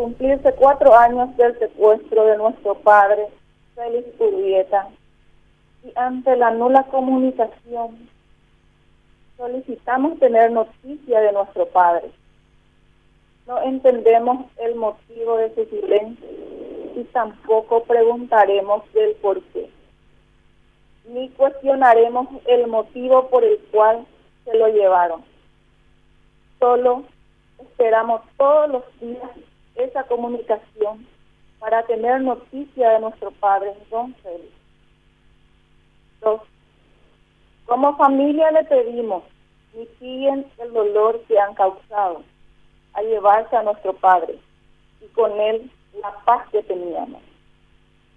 cumplirse cuatro años del secuestro de nuestro padre, Félix Urbieta, y ante la nula comunicación, solicitamos tener noticia de nuestro padre. No entendemos el motivo de su silencio y tampoco preguntaremos del por qué. Ni cuestionaremos el motivo por el cual se lo llevaron. Solo esperamos todos los días esa comunicación para tener noticia de nuestro padre, don Félix. Dos, como familia le pedimos, mitiguen el dolor que han causado a llevarse a nuestro padre y con él la paz que teníamos.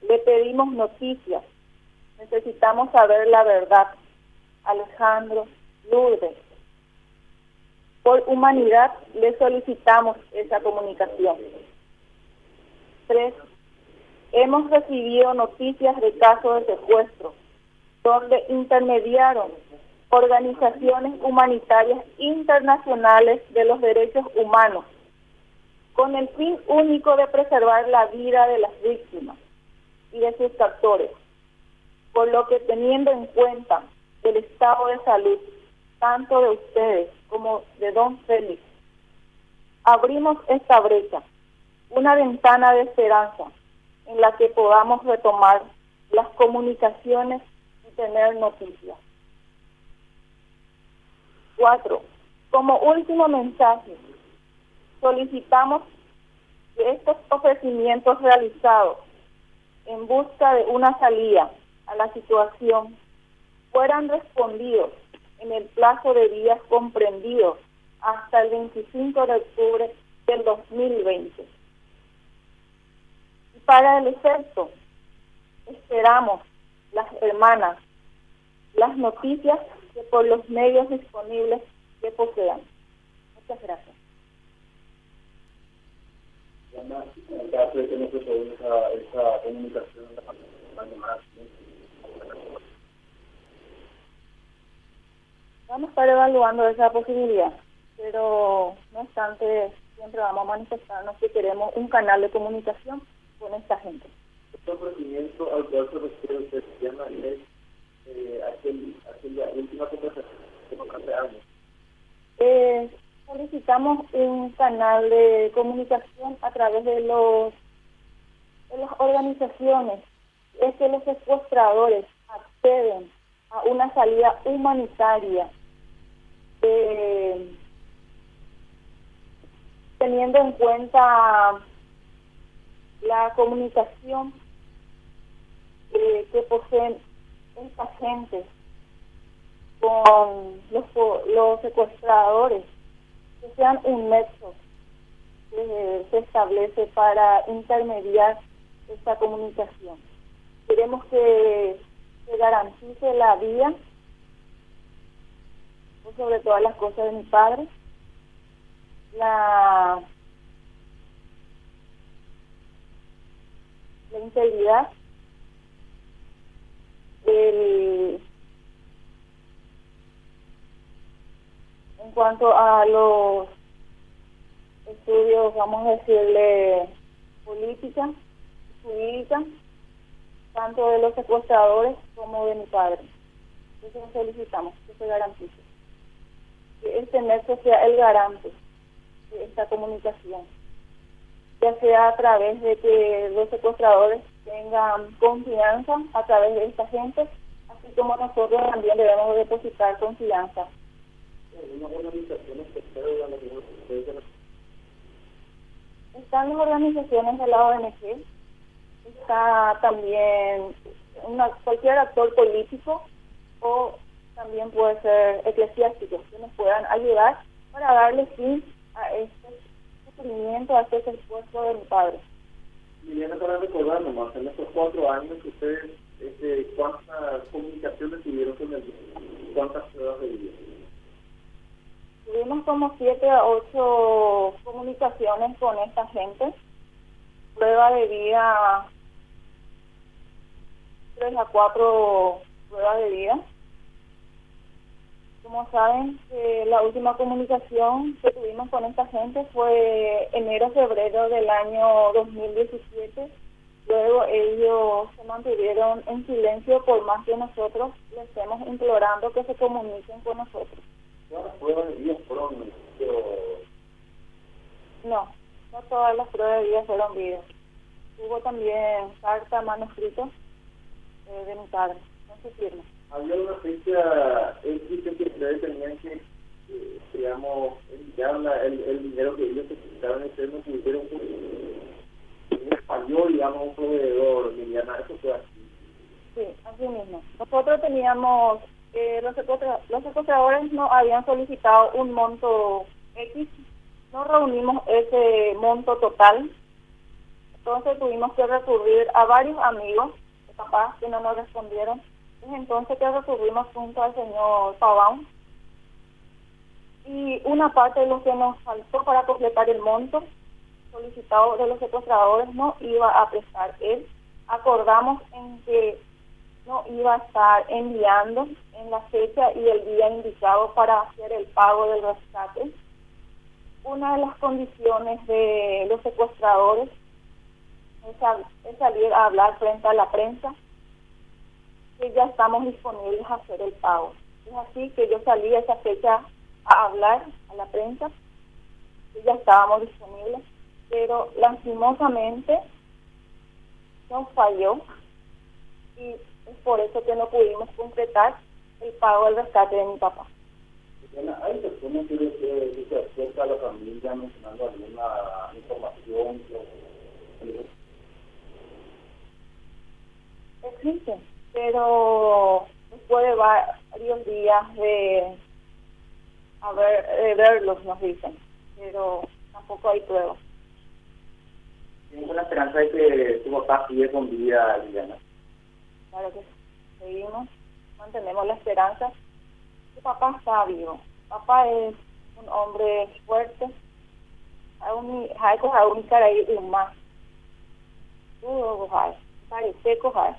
Le pedimos noticias, necesitamos saber la verdad. Alejandro, Lourdes, por humanidad le solicitamos esa comunicación. Tres, hemos recibido noticias de casos de secuestro, donde intermediaron organizaciones humanitarias internacionales de los derechos humanos, con el fin único de preservar la vida de las víctimas y de sus captores, por lo que teniendo en cuenta el estado de salud tanto de ustedes como de don Félix, abrimos esta brecha, una ventana de esperanza en la que podamos retomar las comunicaciones y tener noticias. Cuatro, como último mensaje, solicitamos que estos ofrecimientos realizados en busca de una salida a la situación fueran respondidos en el plazo de días comprendido hasta el 25 de octubre del 2020. Y para el efecto, esperamos las hermanas las noticias que por los medios disponibles que posean. Muchas gracias. Estar evaluando esa posibilidad, pero no obstante, siempre vamos a manifestarnos que queremos un canal de comunicación con esta gente. Este ofrecimiento al cual se refiere usted es eh, aquel, aquella última conversación hace años. Eh, solicitamos un canal de comunicación a través de los de las organizaciones. Es que los secuestradores acceden a una salida humanitaria eh, teniendo en cuenta la comunicación eh, que poseen esta gente con los, los secuestradores, que sean un nexo que se establece para intermediar esta comunicación. Queremos que se garantice la vida, sobre todas las cosas de mi padre, la, la integridad en cuanto a los estudios, vamos a decirle, política, jurídica, tanto de los secuestradores como de mi padre. Entonces solicitamos que se garantice sea el garante de esta comunicación, ya sea a través de que los secuestradores tengan confianza a través de esta gente, así como nosotros también debemos depositar confianza. Están las organizaciones de la ONG, está también una, cualquier actor político o también puede ser eclesiástico que nos puedan ayudar para darle fin a este sufrimiento, a este esfuerzo de mi padre. Liliana, para recordar nomás, en estos cuatro años ustedes, este, ¿cuántas comunicaciones tuvieron con el ¿Cuántas pruebas de vida? Tuvimos como siete a ocho comunicaciones con esta gente. Prueba de vida, tres a cuatro pruebas de vida. Como saben, eh, la última comunicación que tuvimos con esta gente fue enero-febrero del año 2017. Luego ellos se mantuvieron en silencio por más que nosotros les estemos implorando que se comuniquen con nosotros. ¿Cuántas pruebas de vida fueron No, no todas las pruebas de vida fueron videos. Hubo también carta manuscrito eh, de mi padre, no se firma había una fecha X que ustedes tenían que, eh, digamos, enviar el, el, dinero que ellos necesitaban, ustedes no un español, digamos, un proveedor, Liliana, eso fue así. Sí, así mismo. Nosotros teníamos, eh, los, los secuestradores no habían solicitado un monto X, no reunimos ese monto total, entonces tuvimos que recurrir a varios amigos papás que no nos respondieron entonces que recurrimos junto al señor Paván y una parte de lo que nos faltó para completar el monto solicitado de los secuestradores no iba a prestar él. Acordamos en que no iba a estar enviando en la fecha y el día indicado para hacer el pago del rescate. Una de las condiciones de los secuestradores es salir a hablar frente a la prensa ya estamos disponibles a hacer el pago. Es así que yo salí a esa fecha a hablar a la prensa, y ya estábamos disponibles, pero lastimosamente nos falló y es por eso que no pudimos completar el pago del rescate de mi papá. ¿Hay personas que, se acerca a la familia mencionando alguna información? Existen pero después de varios días de, verlos, nos dicen, pero tampoco hay pruebas. ¿Tienes la esperanza de que tu papá sigue con vida, Liliana? Claro que seguimos, mantenemos la esperanza. Tu papá está vivo. Papá es un hombre fuerte. Hay cosas únicas ahí más. Todo, hay. Parece, cojar.